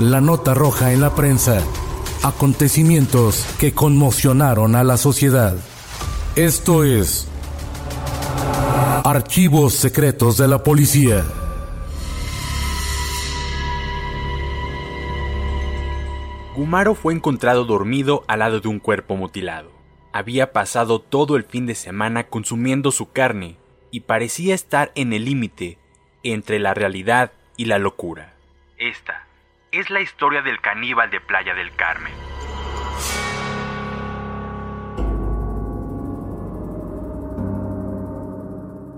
La nota roja en la prensa. Acontecimientos que conmocionaron a la sociedad. Esto es Archivos Secretos de la Policía. Gumaro fue encontrado dormido al lado de un cuerpo mutilado. Había pasado todo el fin de semana consumiendo su carne y parecía estar en el límite entre la realidad y la locura. Esta es la historia del caníbal de Playa del Carmen.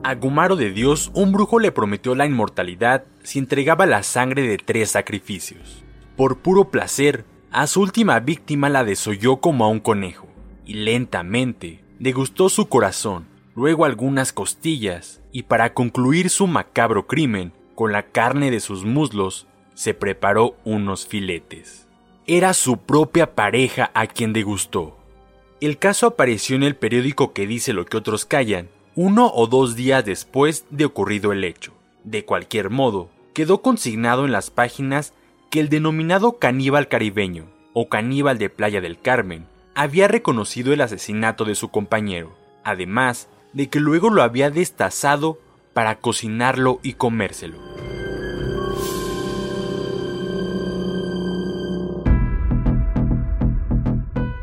A Gumaro de Dios, un brujo le prometió la inmortalidad si entregaba la sangre de tres sacrificios. Por puro placer, a su última víctima la desolló como a un conejo, y lentamente degustó su corazón, luego algunas costillas, y para concluir su macabro crimen, con la carne de sus muslos, se preparó unos filetes. Era su propia pareja a quien degustó. El caso apareció en el periódico que dice lo que otros callan, uno o dos días después de ocurrido el hecho. De cualquier modo, quedó consignado en las páginas que el denominado caníbal caribeño, o caníbal de Playa del Carmen, había reconocido el asesinato de su compañero, además de que luego lo había destazado para cocinarlo y comérselo.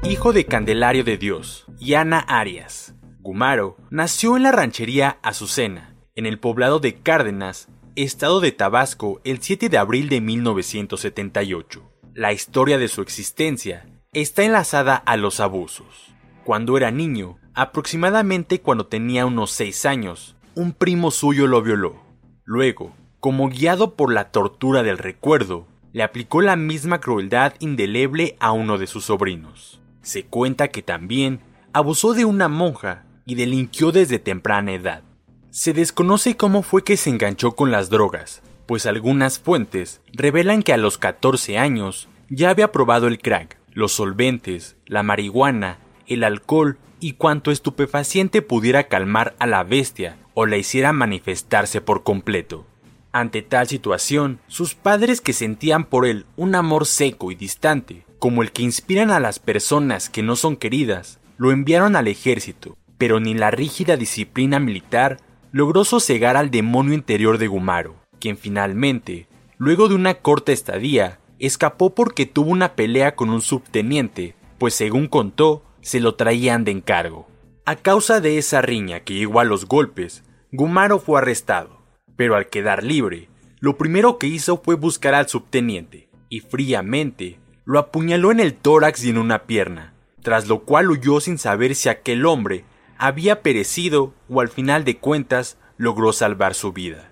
Hijo de Candelario de Dios y Ana Arias, Gumaro nació en la ranchería Azucena, en el poblado de Cárdenas, estado de Tabasco, el 7 de abril de 1978. La historia de su existencia está enlazada a los abusos. Cuando era niño, aproximadamente cuando tenía unos 6 años, un primo suyo lo violó. Luego, como guiado por la tortura del recuerdo, le aplicó la misma crueldad indeleble a uno de sus sobrinos. Se cuenta que también abusó de una monja y delinquió desde temprana edad. Se desconoce cómo fue que se enganchó con las drogas, pues algunas fuentes revelan que a los 14 años ya había probado el crack, los solventes, la marihuana, el alcohol y cuanto estupefaciente pudiera calmar a la bestia o la hiciera manifestarse por completo. Ante tal situación, sus padres que sentían por él un amor seco y distante, como el que inspiran a las personas que no son queridas, lo enviaron al ejército, pero ni la rígida disciplina militar logró sosegar al demonio interior de Gumaro, quien finalmente, luego de una corta estadía, escapó porque tuvo una pelea con un subteniente, pues según contó, se lo traían de encargo. A causa de esa riña que llegó a los golpes, Gumaro fue arrestado, pero al quedar libre, lo primero que hizo fue buscar al subteniente, y fríamente lo apuñaló en el tórax y en una pierna, tras lo cual huyó sin saber si aquel hombre había perecido o al final de cuentas logró salvar su vida.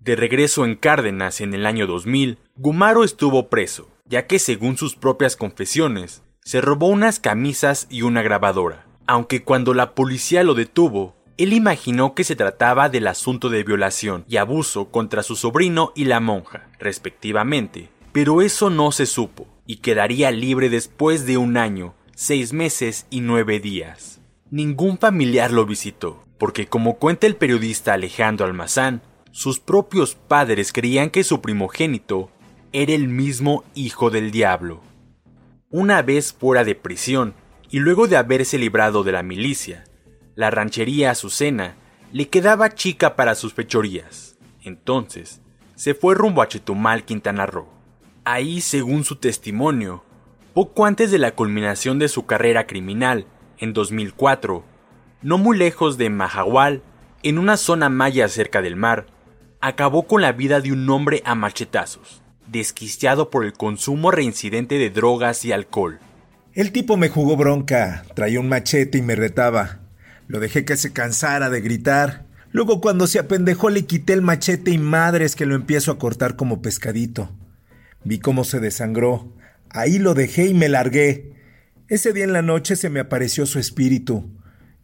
De regreso en Cárdenas en el año 2000, Gumaro estuvo preso, ya que según sus propias confesiones, se robó unas camisas y una grabadora, aunque cuando la policía lo detuvo, él imaginó que se trataba del asunto de violación y abuso contra su sobrino y la monja, respectivamente, pero eso no se supo, y quedaría libre después de un año, seis meses y nueve días. Ningún familiar lo visitó, porque como cuenta el periodista Alejandro Almazán, sus propios padres creían que su primogénito era el mismo hijo del diablo. Una vez fuera de prisión, y luego de haberse librado de la milicia, la ranchería Azucena le quedaba chica para sus fechorías. Entonces, se fue rumbo a Chetumal, Quintana Roo. Ahí, según su testimonio, poco antes de la culminación de su carrera criminal, en 2004, no muy lejos de Mahahual, en una zona maya cerca del mar, acabó con la vida de un hombre a machetazos, desquiciado por el consumo reincidente de drogas y alcohol. El tipo me jugó bronca, traía un machete y me retaba. Lo dejé que se cansara de gritar. Luego cuando se apendejó le quité el machete y madres que lo empiezo a cortar como pescadito. Vi cómo se desangró. Ahí lo dejé y me largué. Ese día en la noche se me apareció su espíritu.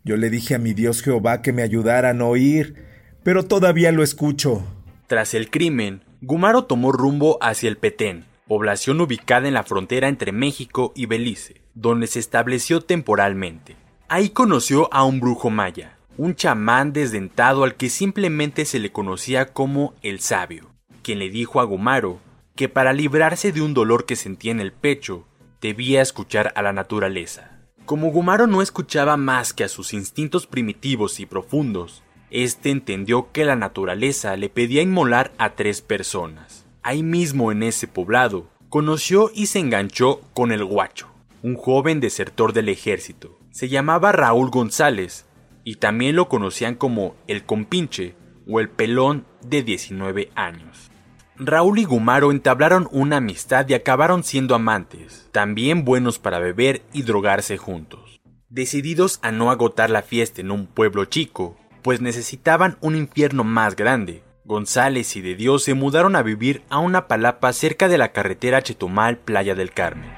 Yo le dije a mi Dios Jehová que me ayudara a no ir, pero todavía lo escucho. Tras el crimen, Gumaro tomó rumbo hacia el Petén, población ubicada en la frontera entre México y Belice, donde se estableció temporalmente. Ahí conoció a un brujo maya, un chamán desdentado al que simplemente se le conocía como el sabio, quien le dijo a Gumaro que para librarse de un dolor que sentía en el pecho, debía escuchar a la naturaleza. Como Gumaro no escuchaba más que a sus instintos primitivos y profundos, este entendió que la naturaleza le pedía inmolar a tres personas. Ahí mismo en ese poblado, conoció y se enganchó con el guacho, un joven desertor del ejército. Se llamaba Raúl González y también lo conocían como el compinche o el pelón de 19 años. Raúl y Gumaro entablaron una amistad y acabaron siendo amantes, también buenos para beber y drogarse juntos. Decididos a no agotar la fiesta en un pueblo chico, pues necesitaban un infierno más grande, González y de Dios se mudaron a vivir a una palapa cerca de la carretera Chetumal Playa del Carmen.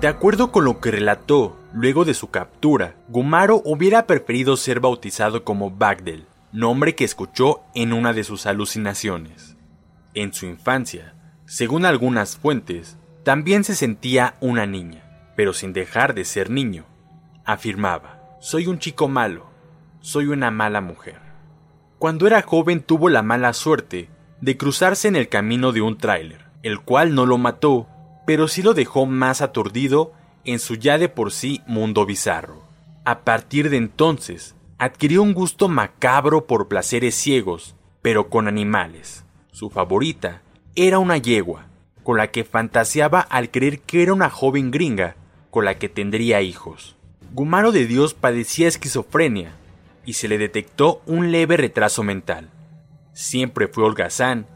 De acuerdo con lo que relató, luego de su captura, Gumaro hubiera preferido ser bautizado como Bagdel, nombre que escuchó en una de sus alucinaciones. En su infancia, según algunas fuentes, también se sentía una niña, pero sin dejar de ser niño. Afirmaba, soy un chico malo, soy una mala mujer. Cuando era joven tuvo la mala suerte de cruzarse en el camino de un tráiler, el cual no lo mató, pero sí lo dejó más aturdido en su ya de por sí mundo bizarro. A partir de entonces, adquirió un gusto macabro por placeres ciegos, pero con animales. Su favorita era una yegua, con la que fantaseaba al creer que era una joven gringa con la que tendría hijos. Gumaro de Dios padecía esquizofrenia y se le detectó un leve retraso mental. Siempre fue holgazán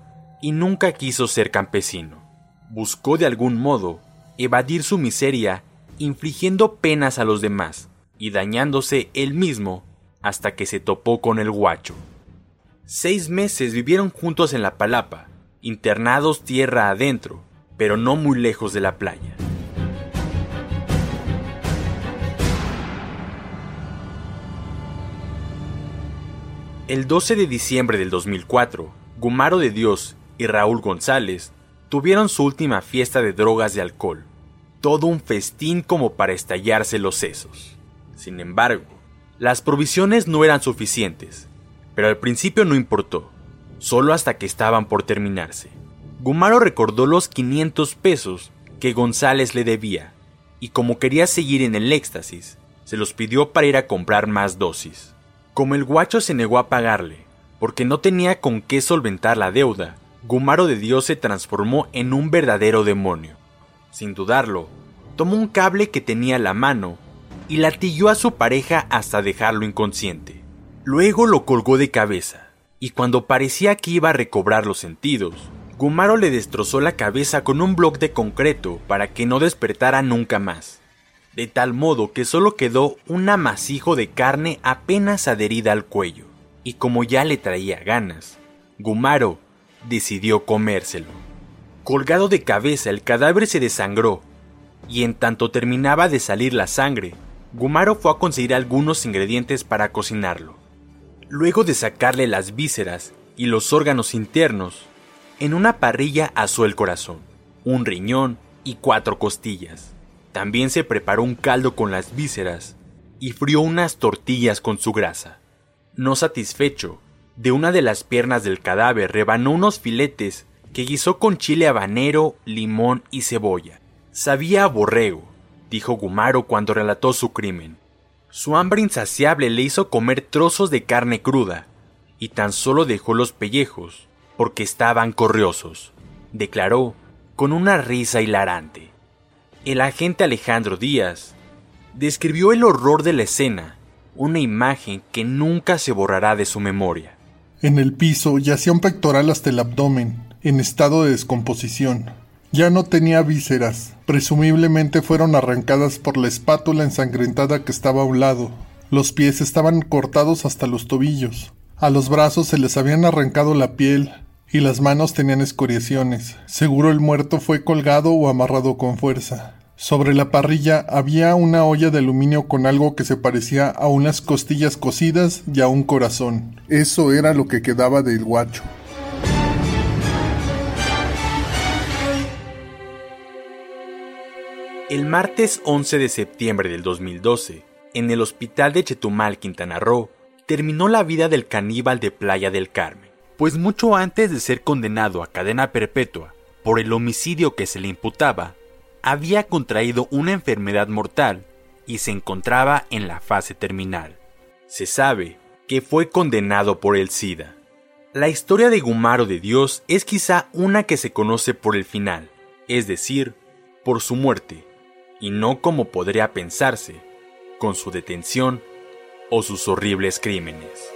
y nunca quiso ser campesino buscó de algún modo evadir su miseria infligiendo penas a los demás y dañándose él mismo hasta que se topó con el guacho. Seis meses vivieron juntos en la palapa, internados tierra adentro, pero no muy lejos de la playa. El 12 de diciembre del 2004, Gumaro de Dios y Raúl González tuvieron su última fiesta de drogas y alcohol. Todo un festín como para estallarse los sesos. Sin embargo, las provisiones no eran suficientes, pero al principio no importó, solo hasta que estaban por terminarse. Gumaro recordó los 500 pesos que González le debía, y como quería seguir en el éxtasis, se los pidió para ir a comprar más dosis. Como el guacho se negó a pagarle, porque no tenía con qué solventar la deuda, Gumaro de Dios se transformó en un verdadero demonio. Sin dudarlo, tomó un cable que tenía a la mano y latilló a su pareja hasta dejarlo inconsciente. Luego lo colgó de cabeza, y cuando parecía que iba a recobrar los sentidos, Gumaro le destrozó la cabeza con un bloque de concreto para que no despertara nunca más, de tal modo que solo quedó un amasijo de carne apenas adherida al cuello, y como ya le traía ganas, Gumaro decidió comérselo. Colgado de cabeza, el cadáver se desangró, y en tanto terminaba de salir la sangre, Gumaro fue a conseguir algunos ingredientes para cocinarlo. Luego de sacarle las vísceras y los órganos internos, en una parrilla asó el corazón, un riñón y cuatro costillas. También se preparó un caldo con las vísceras y frió unas tortillas con su grasa. No satisfecho, de una de las piernas del cadáver rebanó unos filetes que guisó con chile habanero, limón y cebolla. Sabía a borrego, dijo Gumaro cuando relató su crimen. Su hambre insaciable le hizo comer trozos de carne cruda, y tan solo dejó los pellejos, porque estaban corriosos, declaró con una risa hilarante. El agente Alejandro Díaz describió el horror de la escena, una imagen que nunca se borrará de su memoria. En el piso yacía un pectoral hasta el abdomen, en estado de descomposición. Ya no tenía vísceras, presumiblemente fueron arrancadas por la espátula ensangrentada que estaba a un lado. Los pies estaban cortados hasta los tobillos. A los brazos se les habían arrancado la piel y las manos tenían escoriaciones. Seguro el muerto fue colgado o amarrado con fuerza. Sobre la parrilla había una olla de aluminio con algo que se parecía a unas costillas cocidas y a un corazón. Eso era lo que quedaba del guacho. El martes 11 de septiembre del 2012, en el hospital de Chetumal, Quintana Roo, terminó la vida del caníbal de Playa del Carmen, pues mucho antes de ser condenado a cadena perpetua por el homicidio que se le imputaba, había contraído una enfermedad mortal y se encontraba en la fase terminal. Se sabe que fue condenado por el SIDA. La historia de Gumaro de Dios es quizá una que se conoce por el final, es decir, por su muerte, y no como podría pensarse, con su detención o sus horribles crímenes.